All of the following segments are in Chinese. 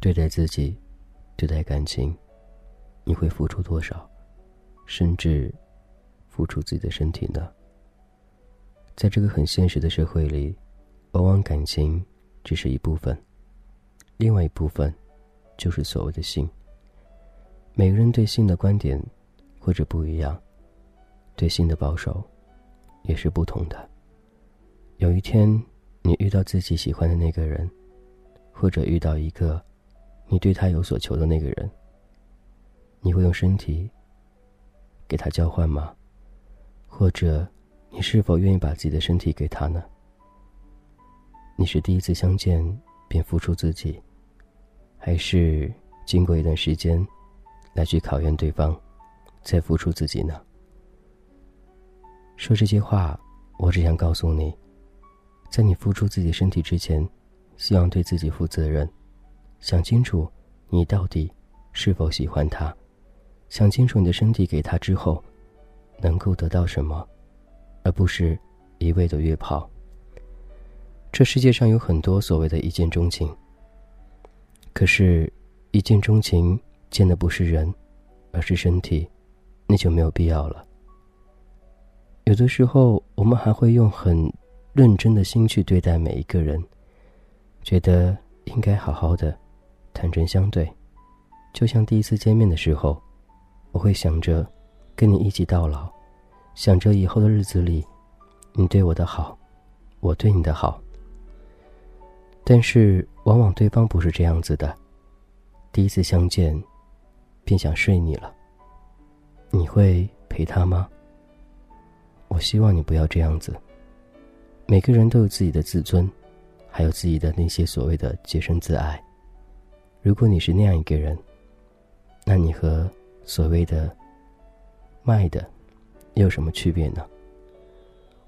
对待自己，对待感情，你会付出多少？甚至付出自己的身体呢？在这个很现实的社会里，往往感情只是一部分，另外一部分就是所谓的性。每个人对性的观点或者不一样，对性的保守也是不同的。有一天，你遇到自己喜欢的那个人，或者遇到一个。你对他有所求的那个人，你会用身体给他交换吗？或者，你是否愿意把自己的身体给他呢？你是第一次相见便付出自己，还是经过一段时间来去考验对方，再付出自己呢？说这些话，我只想告诉你，在你付出自己身体之前，希望对自己负责任。想清楚，你到底是否喜欢他？想清楚你的身体给他之后，能够得到什么，而不是一味的约炮。这世界上有很多所谓的一见钟情，可是，一见钟情见的不是人，而是身体，那就没有必要了。有的时候，我们还会用很认真的心去对待每一个人，觉得应该好好的。坦诚相对，就像第一次见面的时候，我会想着跟你一起到老，想着以后的日子里，你对我的好，我对你的好。但是往往对方不是这样子的，第一次相见，便想睡你了。你会陪他吗？我希望你不要这样子。每个人都有自己的自尊，还有自己的那些所谓的洁身自爱。如果你是那样一个人，那你和所谓的卖的又有什么区别呢？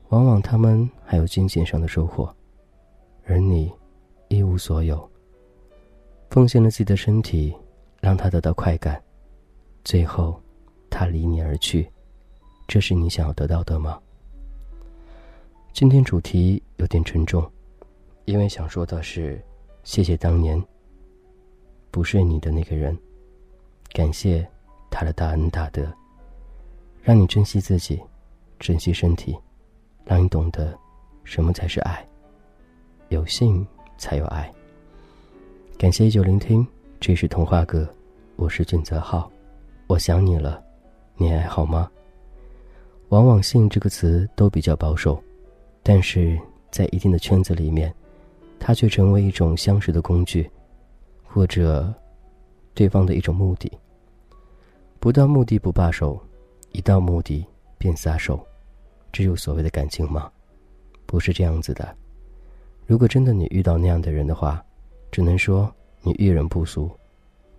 往往他们还有金钱上的收获，而你一无所有。奉献了自己的身体，让他得到快感，最后他离你而去，这是你想要得到的吗？今天主题有点沉重，因为想说的是，谢谢当年。不是你的那个人，感谢他的大恩大德，让你珍惜自己，珍惜身体，让你懂得什么才是爱。有性才有爱。感谢依旧聆听，这是童话哥，我是俊泽浩，我想你了，你还好吗？往往“性”这个词都比较保守，但是在一定的圈子里面，它却成为一种相识的工具。或者，对方的一种目的。不到目的不罢手，一到目的便撒手，这有所谓的感情吗？不是这样子的。如果真的你遇到那样的人的话，只能说你遇人不淑。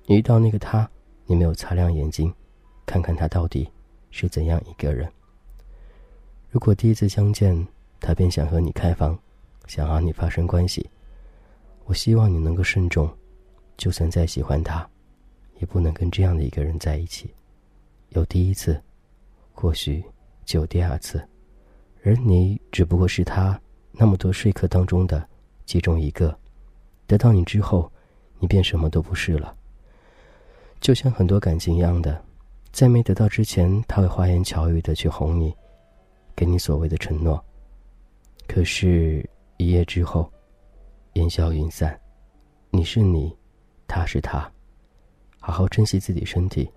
你遇到那个他，你没有擦亮眼睛，看看他到底是怎样一个人。如果第一次相见，他便想和你开房，想和你发生关系，我希望你能够慎重。就算再喜欢他，也不能跟这样的一个人在一起。有第一次，或许就有第二次，而你只不过是他那么多说客当中的其中一个。得到你之后，你便什么都不是了。就像很多感情一样的，在没得到之前，他会花言巧语的去哄你，给你所谓的承诺。可是，一夜之后，烟消云散，你是你。他是他，好好珍惜自己身体，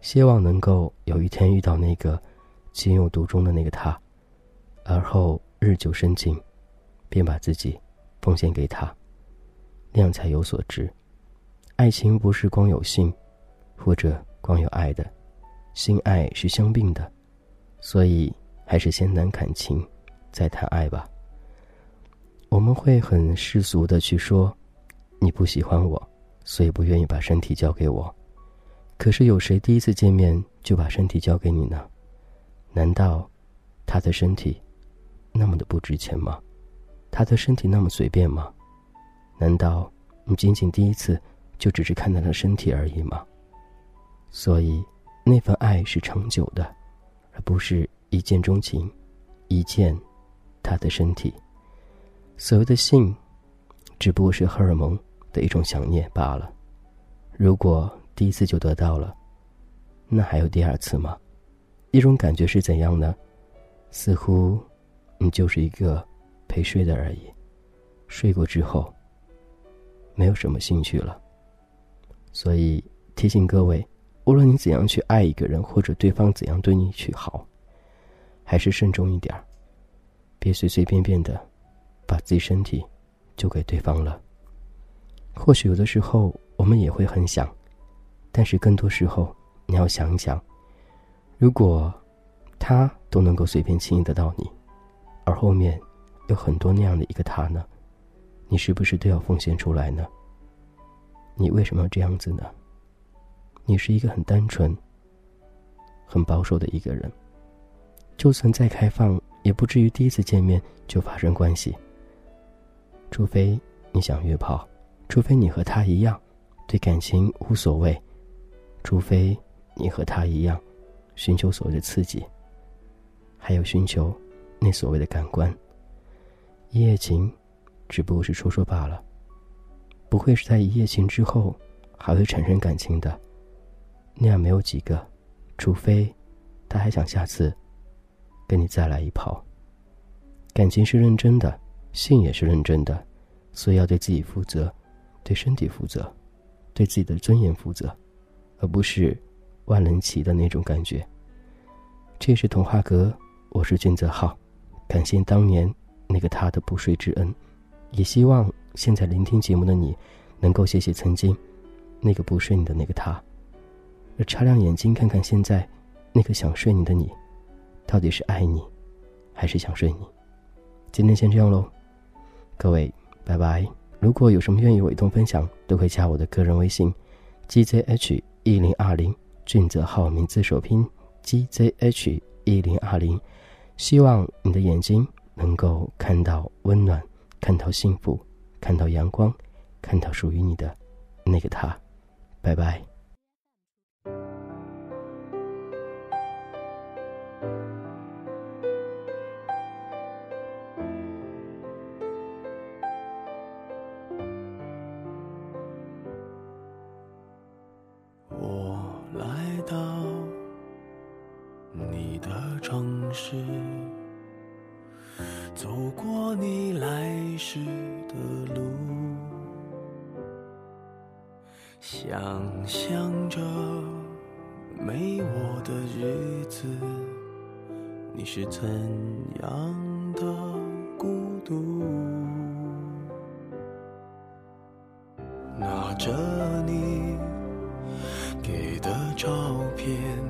希望能够有一天遇到那个情有独钟的那个他，而后日久生情，便把自己奉献给他，那样才有所值。爱情不是光有性，或者光有爱的，性爱是相并的，所以还是先谈感情，再谈爱吧。我们会很世俗的去说，你不喜欢我。所以不愿意把身体交给我，可是有谁第一次见面就把身体交给你呢？难道他的身体那么的不值钱吗？他的身体那么随便吗？难道你仅仅第一次就只是看他的身体而已吗？所以那份爱是长久的，而不是一见钟情，一见他的身体。所谓的性，只不过是荷尔蒙的一种想念罢了。如果第一次就得到了，那还有第二次吗？一种感觉是怎样呢？似乎你就是一个陪睡的而已，睡过之后没有什么兴趣了。所以提醒各位，无论你怎样去爱一个人，或者对方怎样对你去好，还是慎重一点儿，别随随便便的。把自己身体就给对方了。或许有的时候我们也会很想，但是更多时候你要想一想，如果他都能够随便轻易得到你，而后面有很多那样的一个他呢，你是不是都要奉献出来呢？你为什么要这样子呢？你是一个很单纯、很保守的一个人，就算再开放，也不至于第一次见面就发生关系。除非你想约炮，除非你和他一样，对感情无所谓，除非你和他一样，寻求所谓的刺激，还有寻求那所谓的感官。一夜情，只不过是说说罢了，不会是在一夜情之后还会产生感情的，那样没有几个，除非他还想下次跟你再来一炮。感情是认真的。性也是认真的，所以要对自己负责，对身体负责，对自己的尊严负责，而不是万人齐的那种感觉。这是童话阁，我是俊泽浩，感谢当年那个他的不睡之恩，也希望现在聆听节目的你，能够谢谢曾经那个不睡你的那个他，而擦亮眼睛看看现在那个想睡你的你，到底是爱你，还是想睡你？今天先这样喽。各位，拜拜！如果有什么愿意委动分享，都可以加我的个人微信：gzh 一零二零，俊泽浩名字首拼 gzh 一零二零。希望你的眼睛能够看到温暖，看到幸福，看到阳光，看到属于你的那个他。拜拜。是走过你来时的路，想象着没我的日子，你是怎样的孤独？拿着你给的照片。